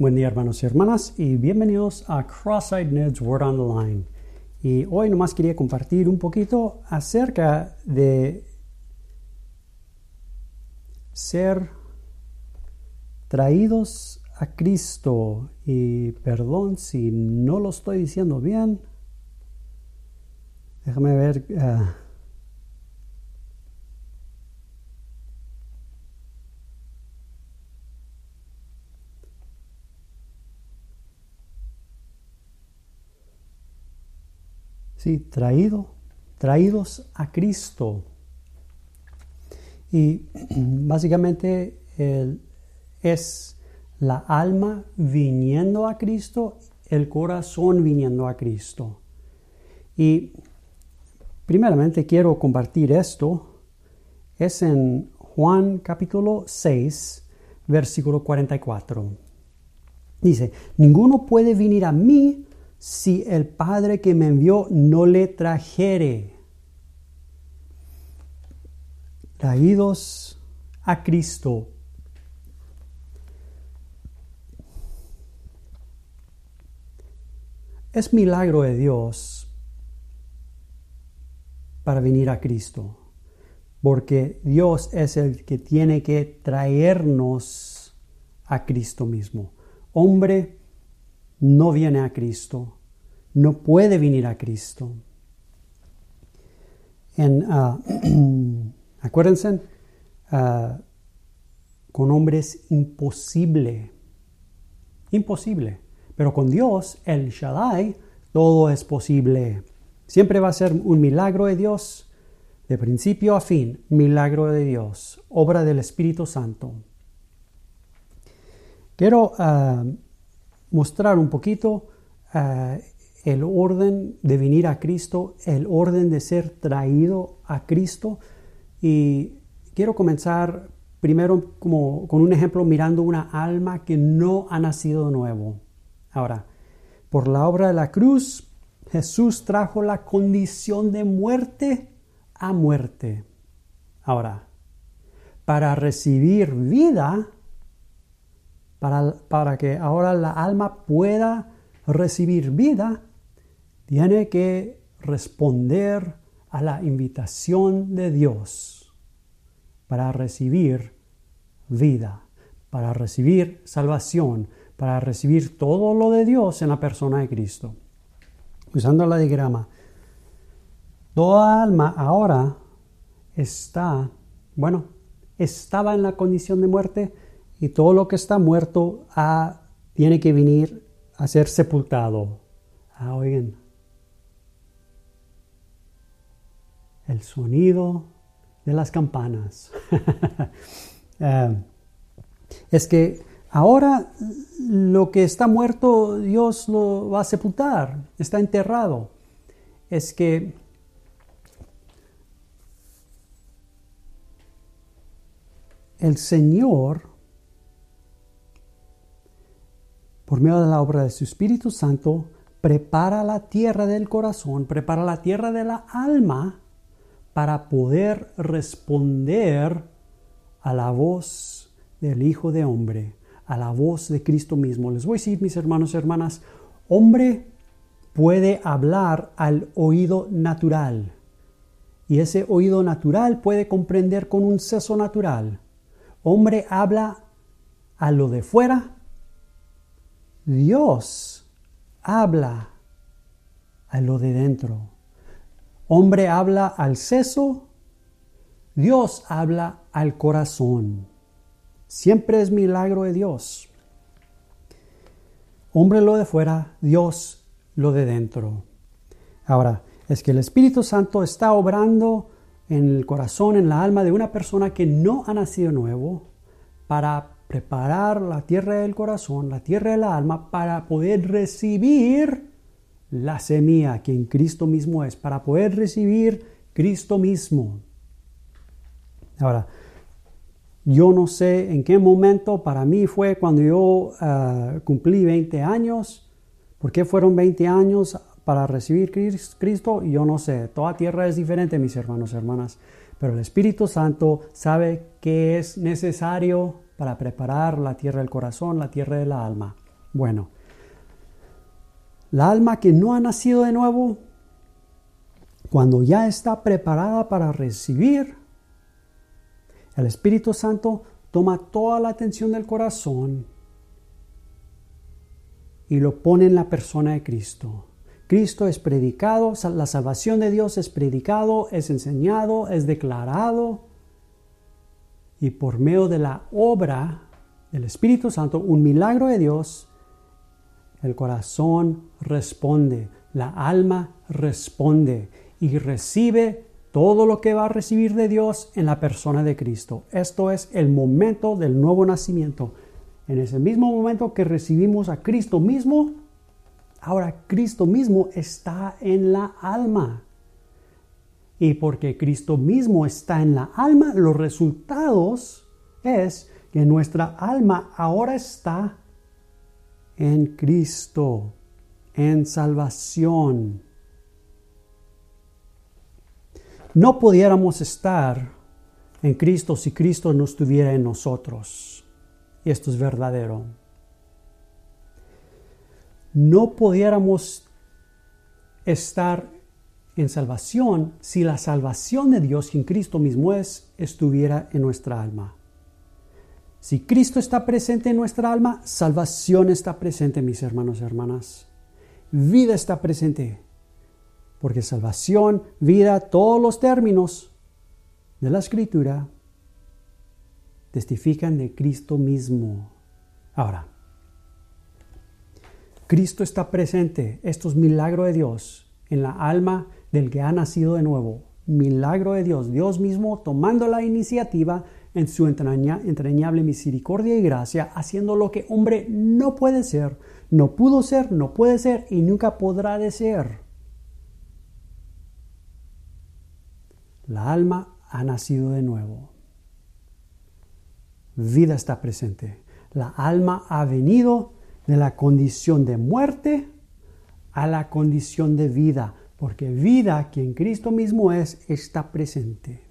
Buen día hermanos y hermanas y bienvenidos a Cross-Eyed Ned's Word on the Line. Y hoy nomás quería compartir un poquito acerca de ser traídos a Cristo. Y perdón si no lo estoy diciendo bien. Déjame ver. Uh, Traído, traídos a Cristo. Y básicamente es la alma viniendo a Cristo, el corazón viniendo a Cristo. Y primeramente quiero compartir esto. Es en Juan capítulo 6, versículo 44. Dice, ninguno puede venir a mí si el Padre que me envió no le trajere. Traídos a Cristo. Es milagro de Dios para venir a Cristo, porque Dios es el que tiene que traernos a Cristo mismo. Hombre no viene a Cristo, no puede venir a Cristo. Ah, acuérdense, ah, con hombres imposible, imposible, pero con Dios, el Shaddai, todo es posible. Siempre va a ser un milagro de Dios, de principio a fin, milagro de Dios, obra del Espíritu Santo. Quiero ah, mostrar un poquito eh, el orden de venir a Cristo, el orden de ser traído a Cristo. Y quiero comenzar primero como con un ejemplo mirando una alma que no ha nacido de nuevo. Ahora, por la obra de la cruz, Jesús trajo la condición de muerte a muerte. Ahora, para recibir vida, para, que ahora la alma pueda recibir vida, tiene que responder a la invitación de Dios para recibir vida, para recibir salvación, para recibir todo lo de Dios en la persona de Cristo. Usando la diagrama, toda alma ahora está, bueno, estaba en la condición de muerte, y todo lo que está muerto ah, tiene que venir a ser sepultado. Ah, oigan, el sonido de las campanas. Ah, es que ahora lo que está muerto Dios lo va a sepultar, está enterrado. Es que el Señor por medio de la obra de su Espíritu Santo, prepara la tierra del corazón, prepara la tierra de la alma para poder responder a la voz del Hijo de Hombre, a la voz de Cristo mismo. Les voy a decir, mis hermanos y hermanas, hombre puede hablar al oído natural y ese oído natural puede comprender con un seso natural. Hombre habla a lo de fuera Dios habla a lo de dentro. Hombre habla al seso, Dios habla al corazón. Siempre es milagro de Dios. Hombre lo de fuera, Dios lo de dentro. Ahora, es que el Espíritu Santo está obrando en el corazón, en la alma de una persona que no ha nacido nuevo para preparar la tierra del corazón, la tierra del alma, para poder recibir la semilla que en Cristo mismo es, para poder recibir Cristo mismo. Ahora, yo no sé en qué momento para mí fue cuando yo ah, cumplí 20 años. ¿Por qué fueron 20 años para recibir Cristo? Yo no sé. Toda tierra es diferente, mis hermanos y hermanas. Pero el Espíritu Santo sabe que es necesario para preparar la tierra del corazón, la tierra del alma. Bueno, la alma que no ha nacido de nuevo, cuando ya está preparada para recibir, el Espíritu Santo toma toda la atención del corazón y lo pone en la persona de Cristo. Cristo es predicado, la salvación de Dios es predicado, es enseñado, es declarado. Y por medio de la obra del Espíritu Santo, un milagro de Dios, el corazón responde, la alma responde y recibe todo lo que va a recibir de Dios en la persona de Cristo. Esto es el momento del nuevo nacimiento. En ese mismo momento que recibimos a Cristo mismo, ahora Cristo mismo está en la alma. Y porque Cristo mismo está en la alma, los resultados es que nuestra alma ahora está en Cristo, en salvación. No pudiéramos estar en Cristo si Cristo no estuviera en nosotros. Y esto es verdadero. No pudiéramos estar en salvación si la salvación de Dios, quien Cristo mismo es, estuviera en nuestra alma. Si Cristo está presente en nuestra alma, salvación está presente, mis hermanos y hermanas. Vida está presente. Porque salvación, vida, todos los términos de la escritura testifican de Cristo mismo. Ahora, Cristo está presente, esto es milagro de Dios, en la alma del que ha nacido de nuevo. Milagro de Dios, Dios mismo tomando la iniciativa en su entrañable misericordia y gracia, haciendo lo que hombre no puede ser, no pudo ser, no puede ser y nunca podrá de ser. La alma ha nacido de nuevo. Vida está presente. La alma ha venido de la condición de muerte a la condición de vida, porque vida, quien Cristo mismo es, está presente.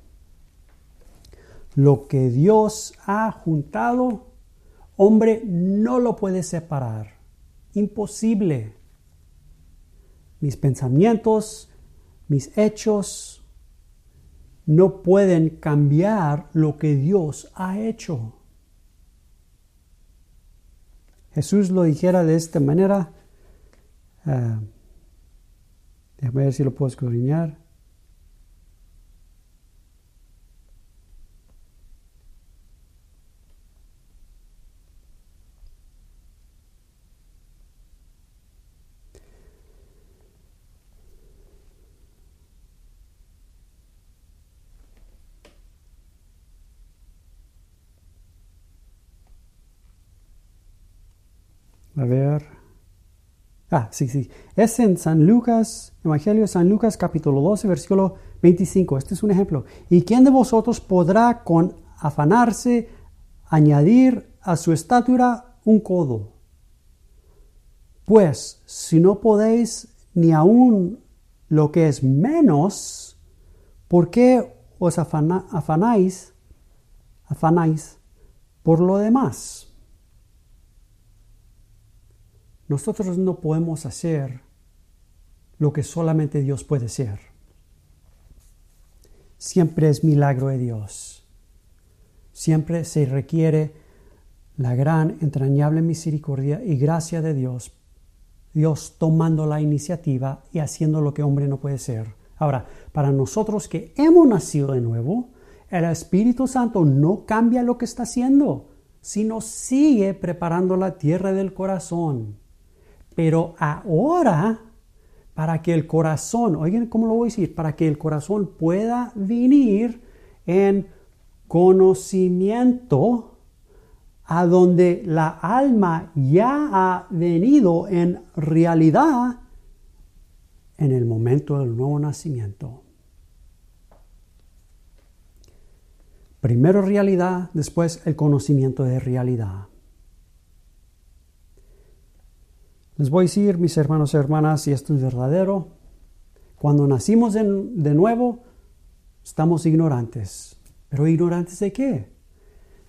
Lo que Dios ha juntado, hombre no lo puede separar. Imposible. Mis pensamientos, mis hechos, no pueden cambiar lo que Dios ha hecho. Jesús lo dijera de esta manera. Uh, déjame ver si lo puedo escudriñar. A ver. Ah, sí, sí. Es en San Lucas, Evangelio de San Lucas, capítulo 12, versículo 25. Este es un ejemplo. ¿Y quién de vosotros podrá con afanarse añadir a su estatura un codo? Pues si no podéis ni aún lo que es menos, ¿por qué os afanáis, afanáis por lo demás? Nosotros no podemos hacer lo que solamente Dios puede hacer. Siempre es milagro de Dios. Siempre se requiere la gran, entrañable misericordia y gracia de Dios. Dios tomando la iniciativa y haciendo lo que hombre no puede hacer. Ahora, para nosotros que hemos nacido de nuevo, el Espíritu Santo no cambia lo que está haciendo, sino sigue preparando la tierra del corazón pero ahora, para que el corazón, oigan cómo lo voy a decir, para que el corazón pueda venir en conocimiento a donde la alma ya ha venido en realidad en el momento del nuevo nacimiento. Primero realidad, después el conocimiento de realidad. Les voy a decir, mis hermanos y hermanas, si esto es verdadero, cuando nacimos de nuevo, estamos ignorantes. ¿Pero ignorantes de qué?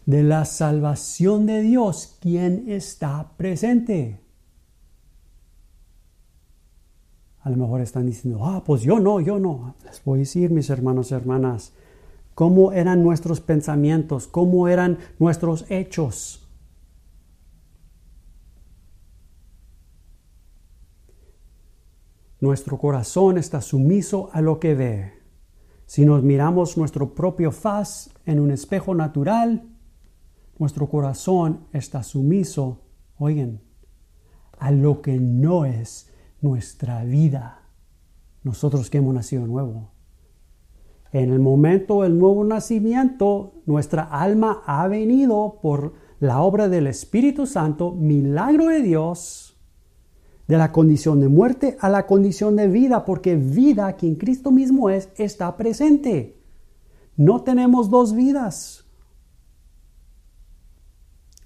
De la salvación de Dios, quien está presente. A lo mejor están diciendo, ah, pues yo no, yo no. Les voy a decir, mis hermanos y hermanas, cómo eran nuestros pensamientos, cómo eran nuestros hechos. Nuestro corazón está sumiso a lo que ve. Si nos miramos nuestro propio faz en un espejo natural, nuestro corazón está sumiso, oigan, a lo que no es nuestra vida. Nosotros que hemos nacido nuevo. En el momento del nuevo nacimiento, nuestra alma ha venido por la obra del Espíritu Santo, milagro de Dios, de la condición de muerte a la condición de vida, porque vida, quien Cristo mismo es, está presente. No tenemos dos vidas.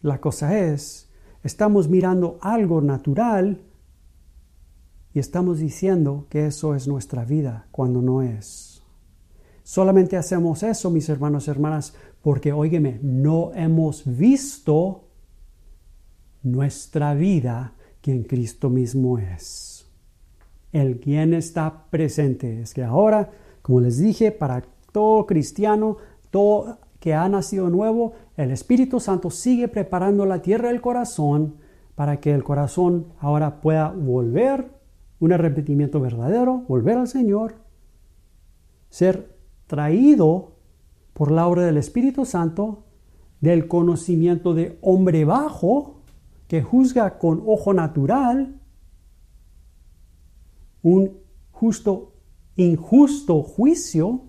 La cosa es, estamos mirando algo natural y estamos diciendo que eso es nuestra vida cuando no es. Solamente hacemos eso, mis hermanos y hermanas, porque, óigeme, no hemos visto nuestra vida quien Cristo mismo es. El quien está presente. Es que ahora, como les dije, para todo cristiano, todo que ha nacido nuevo, el Espíritu Santo sigue preparando la tierra del corazón para que el corazón ahora pueda volver, un arrepentimiento verdadero, volver al Señor, ser traído por la obra del Espíritu Santo del conocimiento de hombre bajo que juzga con ojo natural un justo, injusto juicio,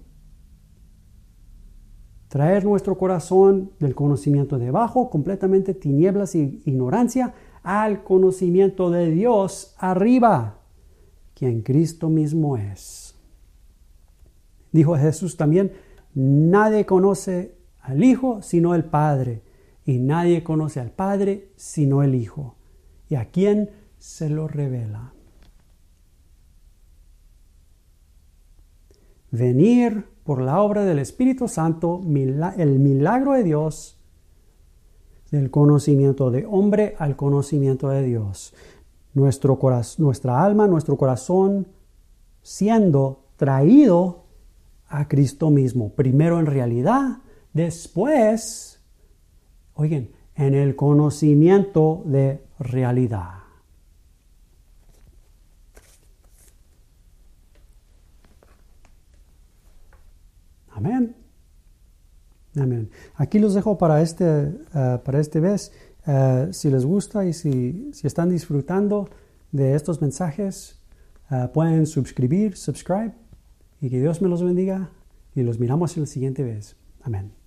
traer nuestro corazón del conocimiento debajo, completamente tinieblas e ignorancia, al conocimiento de Dios arriba, quien Cristo mismo es. Dijo Jesús también, nadie conoce al Hijo sino el Padre y nadie conoce al Padre sino el Hijo, y a quien se lo revela. Venir por la obra del Espíritu Santo, el milagro de Dios, del conocimiento de hombre al conocimiento de Dios. Nuestro nuestra alma, nuestro corazón, siendo traído a Cristo mismo, primero en realidad, después Oigan, en el conocimiento de realidad. Amén. Amén. Aquí los dejo para este, eh, para este vez. Eh, si les gusta y si, están disfrutando de estos mensajes, eh, pueden suscribir, subscribe y que Dios me los bendiga y los miramos en la siguiente vez. Amén.